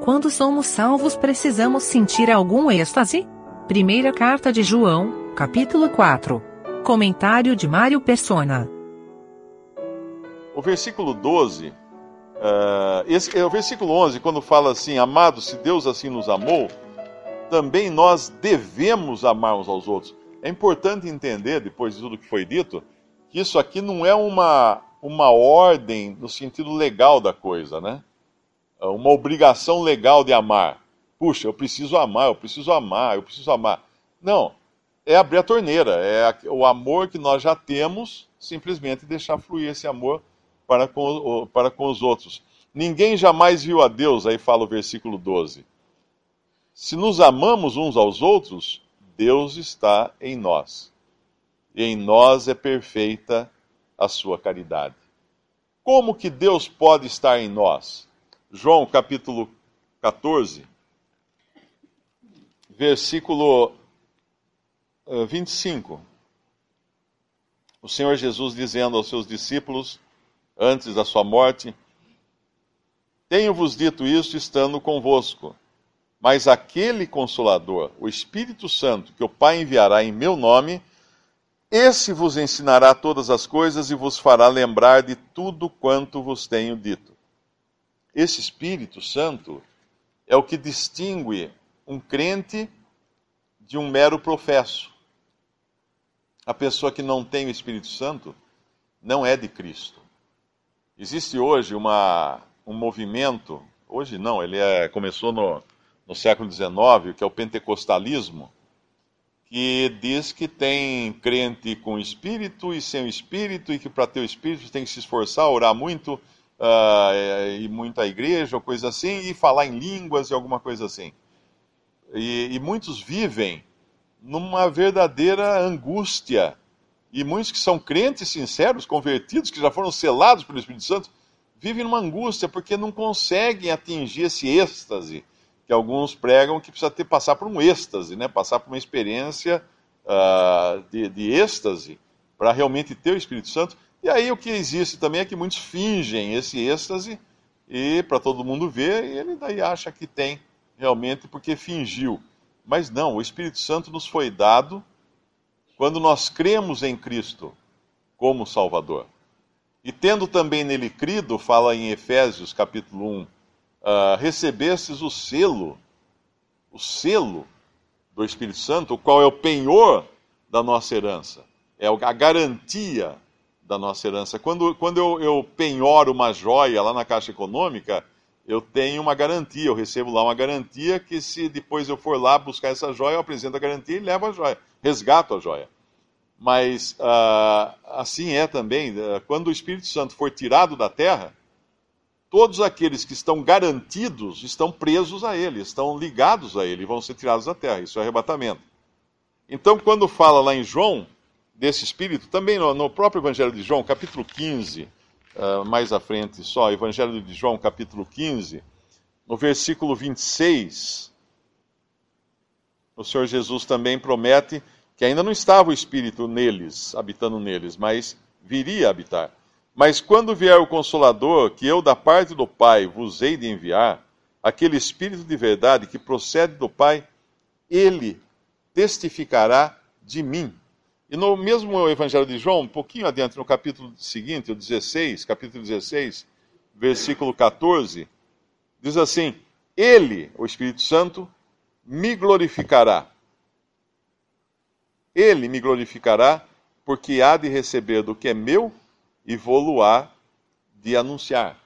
Quando somos salvos, precisamos sentir algum êxtase? Primeira carta de João, capítulo 4. Comentário de Mário Persona. O versículo 12, uh, esse, é o versículo 11, quando fala assim: Amados, se Deus assim nos amou, também nós devemos amar uns aos outros. É importante entender, depois de tudo que foi dito, que isso aqui não é uma, uma ordem no sentido legal da coisa, né? É uma obrigação legal de amar. Puxa, eu preciso amar, eu preciso amar, eu preciso amar. Não, é abrir a torneira, é o amor que nós já temos, simplesmente deixar fluir esse amor para com, para com os outros. Ninguém jamais viu a Deus, aí fala o versículo 12. Se nos amamos uns aos outros, Deus está em nós. E em nós é perfeita a sua caridade. Como que Deus pode estar em nós? João capítulo 14, versículo 25. Eh, o Senhor Jesus dizendo aos seus discípulos, antes da sua morte: Tenho-vos dito isso estando convosco. Mas aquele consolador, o Espírito Santo, que o Pai enviará em meu nome, esse vos ensinará todas as coisas e vos fará lembrar de tudo quanto vos tenho dito. Esse Espírito Santo é o que distingue um crente de um mero professo. A pessoa que não tem o Espírito Santo não é de Cristo. Existe hoje uma, um movimento, hoje não, ele é, começou no, no século XIX, que é o pentecostalismo, que diz que tem crente com espírito e sem espírito, e que para ter o espírito tem que se esforçar, orar muito, uh, ir muito à igreja, ou coisa assim, e falar em línguas e alguma coisa assim. E, e muitos vivem numa verdadeira angústia. E muitos que são crentes sinceros, convertidos, que já foram selados pelo Espírito Santo, vivem numa angústia porque não conseguem atingir esse êxtase que alguns pregam que precisa ter passar por um êxtase, né? passar por uma experiência uh, de, de êxtase para realmente ter o Espírito Santo. E aí o que existe também é que muitos fingem esse êxtase e para todo mundo ver, e ele daí acha que tem realmente porque fingiu. Mas não, o Espírito Santo nos foi dado quando nós cremos em Cristo como Salvador. E tendo também nele crido, fala em Efésios capítulo 1, uh, recebestes o selo, o selo do Espírito Santo, o qual é o penhor da nossa herança, é a garantia da nossa herança. Quando, quando eu, eu penhoro uma joia lá na Caixa Econômica, eu tenho uma garantia, eu recebo lá uma garantia que se depois eu for lá buscar essa joia, eu apresento a garantia e levo a joia, resgato a joia. Mas uh, assim é também, uh, quando o Espírito Santo for tirado da terra, todos aqueles que estão garantidos estão presos a ele, estão ligados a ele, vão ser tirados da terra. Isso é arrebatamento. Então, quando fala lá em João, desse espírito, também no, no próprio Evangelho de João, capítulo 15, uh, ah, mais à frente só, Evangelho de João, capítulo 15, no versículo 26, o Senhor Jesus também promete que ainda não estava o espírito neles, habitando neles, mas viria a habitar. Mas quando vier o Consolador, que eu da parte do Pai vos hei de enviar, aquele Espírito de verdade que procede do Pai, ele testificará de mim. E no mesmo Evangelho de João, um pouquinho adiante, no capítulo seguinte, o 16, capítulo 16, versículo 14, diz assim: Ele, o Espírito Santo, me glorificará. Ele me glorificará, porque há de receber do que é meu e vou-lo-á de anunciar.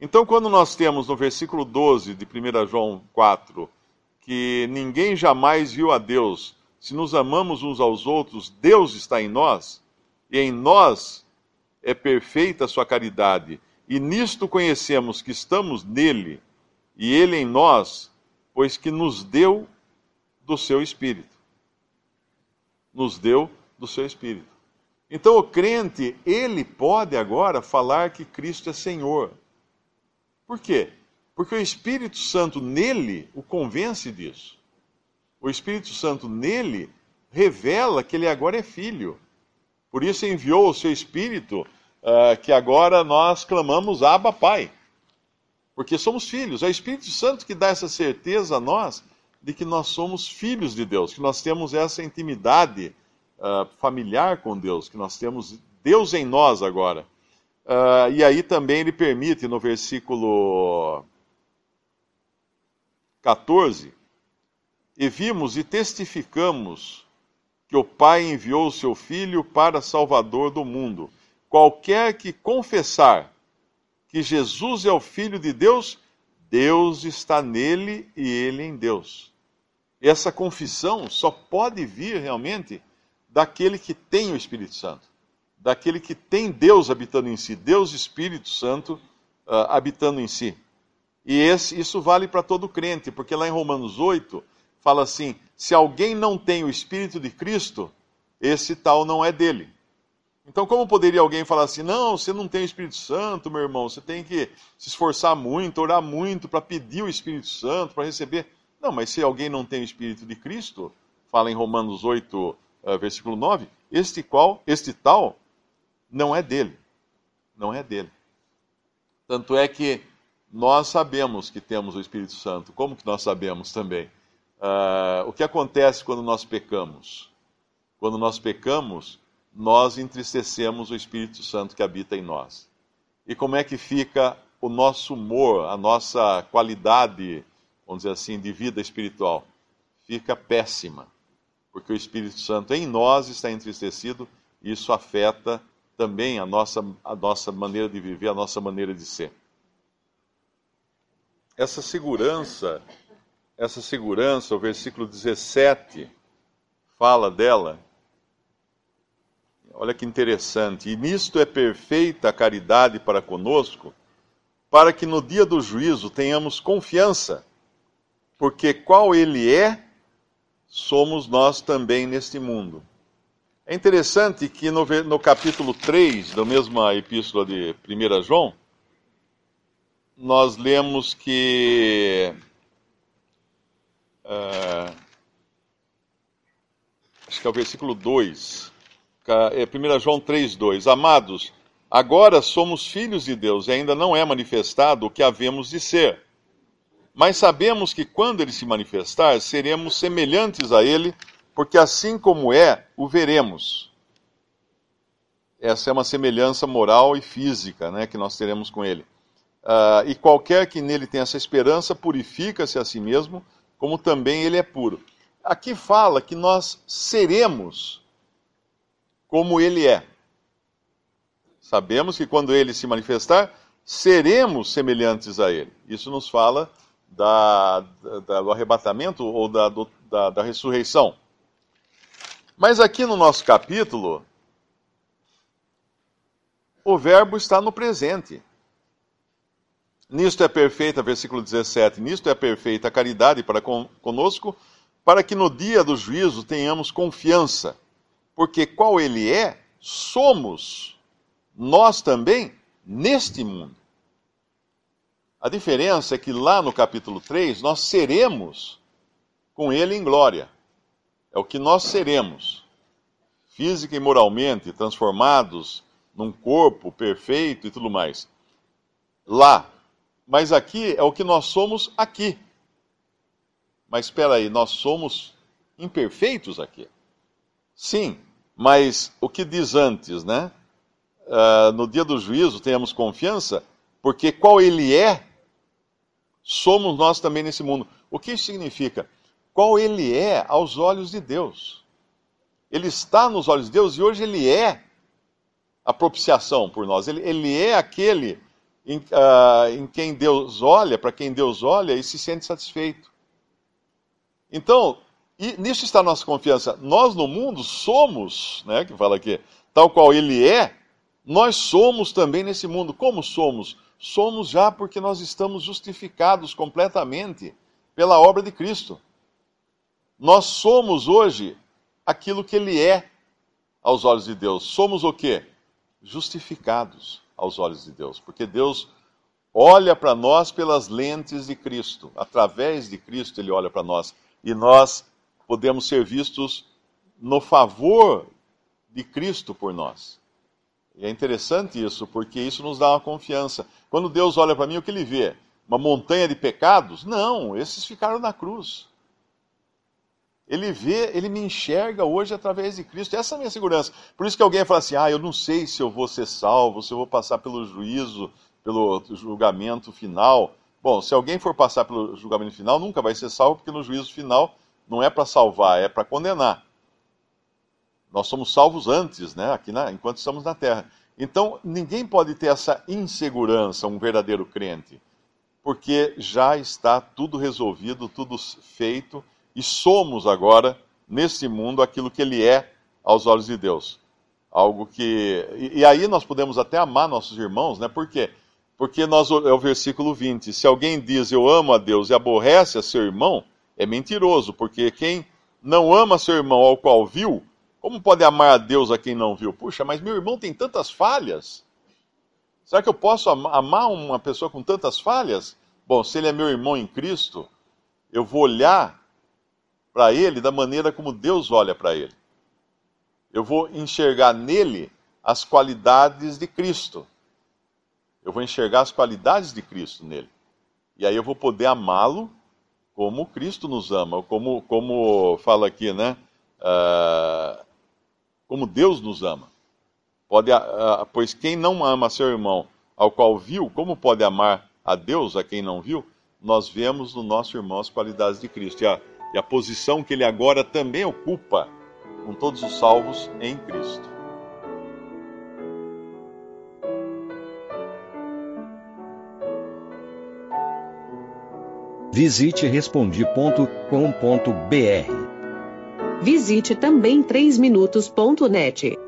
Então, quando nós temos no versículo 12 de 1 João 4, que ninguém jamais viu a Deus, se nos amamos uns aos outros, Deus está em nós, e em nós é perfeita a sua caridade, e nisto conhecemos que estamos nele, e ele em nós, pois que nos deu do seu Espírito. Nos deu do seu Espírito. Então o crente, ele pode agora falar que Cristo é Senhor. Por quê? Porque o Espírito Santo nele o convence disso. O Espírito Santo nele revela que ele agora é filho. Por isso enviou o seu Espírito, uh, que agora nós clamamos Abba Pai. Porque somos filhos. É o Espírito Santo que dá essa certeza a nós de que nós somos filhos de Deus, que nós temos essa intimidade uh, familiar com Deus, que nós temos Deus em nós agora. Uh, e aí também ele permite, no versículo 14, e vimos e testificamos que o Pai enviou o seu Filho para Salvador do mundo. Qualquer que confessar que Jesus é o Filho de Deus, Deus está nele e ele em Deus. Essa confissão só pode vir realmente daquele que tem o Espírito Santo, daquele que tem Deus habitando em si, Deus Espírito Santo uh, habitando em si. E esse, isso vale para todo crente, porque lá em Romanos 8 fala assim: se alguém não tem o Espírito de Cristo, esse tal não é dele. Então, como poderia alguém falar assim: não, você não tem o Espírito Santo, meu irmão, você tem que se esforçar muito, orar muito para pedir o Espírito Santo, para receber. Não, mas se alguém não tem o Espírito de Cristo, fala em Romanos 8, uh, versículo 9, este qual, este tal, não é dele. Não é dele. Tanto é que nós sabemos que temos o Espírito Santo. Como que nós sabemos também? Uh, o que acontece quando nós pecamos? Quando nós pecamos, nós entristecemos o Espírito Santo que habita em nós. E como é que fica o nosso humor, a nossa qualidade, vamos dizer assim, de vida espiritual? Fica péssima, porque o Espírito Santo em nós está entristecido e isso afeta também a nossa, a nossa maneira de viver, a nossa maneira de ser. Essa segurança essa segurança, o versículo 17 fala dela. Olha que interessante. E nisto é perfeita a caridade para conosco, para que no dia do juízo tenhamos confiança, porque qual ele é, somos nós também neste mundo. É interessante que no, no capítulo 3 da mesma epístola de 1 João, nós lemos que Uh, acho que é o versículo 2. É 1 João 3, 2. Amados, agora somos filhos de Deus e ainda não é manifestado o que havemos de ser. Mas sabemos que quando ele se manifestar, seremos semelhantes a ele, porque assim como é, o veremos. Essa é uma semelhança moral e física né, que nós teremos com ele. Uh, e qualquer que nele tenha essa esperança, purifica-se a si mesmo como também ele é puro. Aqui fala que nós seremos como ele é. Sabemos que quando ele se manifestar, seremos semelhantes a ele. Isso nos fala da, da, do arrebatamento ou da, do, da, da ressurreição. Mas aqui no nosso capítulo, o verbo está no presente. Nisto é perfeita, versículo 17, nisto é perfeita a caridade para conosco, para que no dia do juízo tenhamos confiança, porque qual ele é, somos nós também neste mundo. A diferença é que lá no capítulo 3 nós seremos com ele em glória. É o que nós seremos, física e moralmente, transformados num corpo perfeito e tudo mais. Lá, mas aqui é o que nós somos aqui. Mas espera aí, nós somos imperfeitos aqui. Sim, mas o que diz antes, né? Uh, no dia do juízo tenhamos confiança, porque qual ele é, somos nós também nesse mundo. O que isso significa? Qual ele é aos olhos de Deus. Ele está nos olhos de Deus e hoje ele é a propiciação por nós. Ele, ele é aquele em, uh, em quem Deus olha, para quem Deus olha e se sente satisfeito. Então, nisso está a nossa confiança. Nós no mundo somos, né, que fala aqui, tal qual Ele é, nós somos também nesse mundo. Como somos? Somos já porque nós estamos justificados completamente pela obra de Cristo. Nós somos hoje aquilo que Ele é aos olhos de Deus. Somos o quê? Justificados aos olhos de Deus, porque Deus olha para nós pelas lentes de Cristo. Através de Cristo ele olha para nós e nós podemos ser vistos no favor de Cristo por nós. E é interessante isso, porque isso nos dá uma confiança. Quando Deus olha para mim, o que ele vê? uma montanha de pecados. Não, esses ficaram na cruz. Ele vê, ele me enxerga hoje através de Cristo. Essa é a minha segurança. Por isso que alguém fala assim: ah, eu não sei se eu vou ser salvo, se eu vou passar pelo juízo, pelo julgamento final. Bom, se alguém for passar pelo julgamento final, nunca vai ser salvo, porque no juízo final não é para salvar, é para condenar. Nós somos salvos antes, né? Aqui na, enquanto estamos na terra. Então, ninguém pode ter essa insegurança, um verdadeiro crente, porque já está tudo resolvido, tudo feito e somos agora, nesse mundo, aquilo que ele é aos olhos de Deus. Algo que. E, e aí nós podemos até amar nossos irmãos, né? Por quê? Porque nós, é o versículo 20: se alguém diz eu amo a Deus e aborrece a seu irmão, é mentiroso, porque quem não ama seu irmão ao qual viu, como pode amar a Deus a quem não viu? Puxa, mas meu irmão tem tantas falhas. Será que eu posso amar uma pessoa com tantas falhas? Bom, se ele é meu irmão em Cristo, eu vou olhar para ele da maneira como Deus olha para ele. Eu vou enxergar nele as qualidades de Cristo. Eu vou enxergar as qualidades de Cristo nele. E aí eu vou poder amá-lo como Cristo nos ama, como, como fala aqui, né? Uh, como Deus nos ama. Pode, uh, pois quem não ama seu irmão ao qual viu, como pode amar a Deus a quem não viu? Nós vemos no nosso irmão as qualidades de Cristo. E a, e a posição que ele agora também ocupa com todos os salvos em Cristo. Visite respondi.com.br. Visite também 3minutos.net.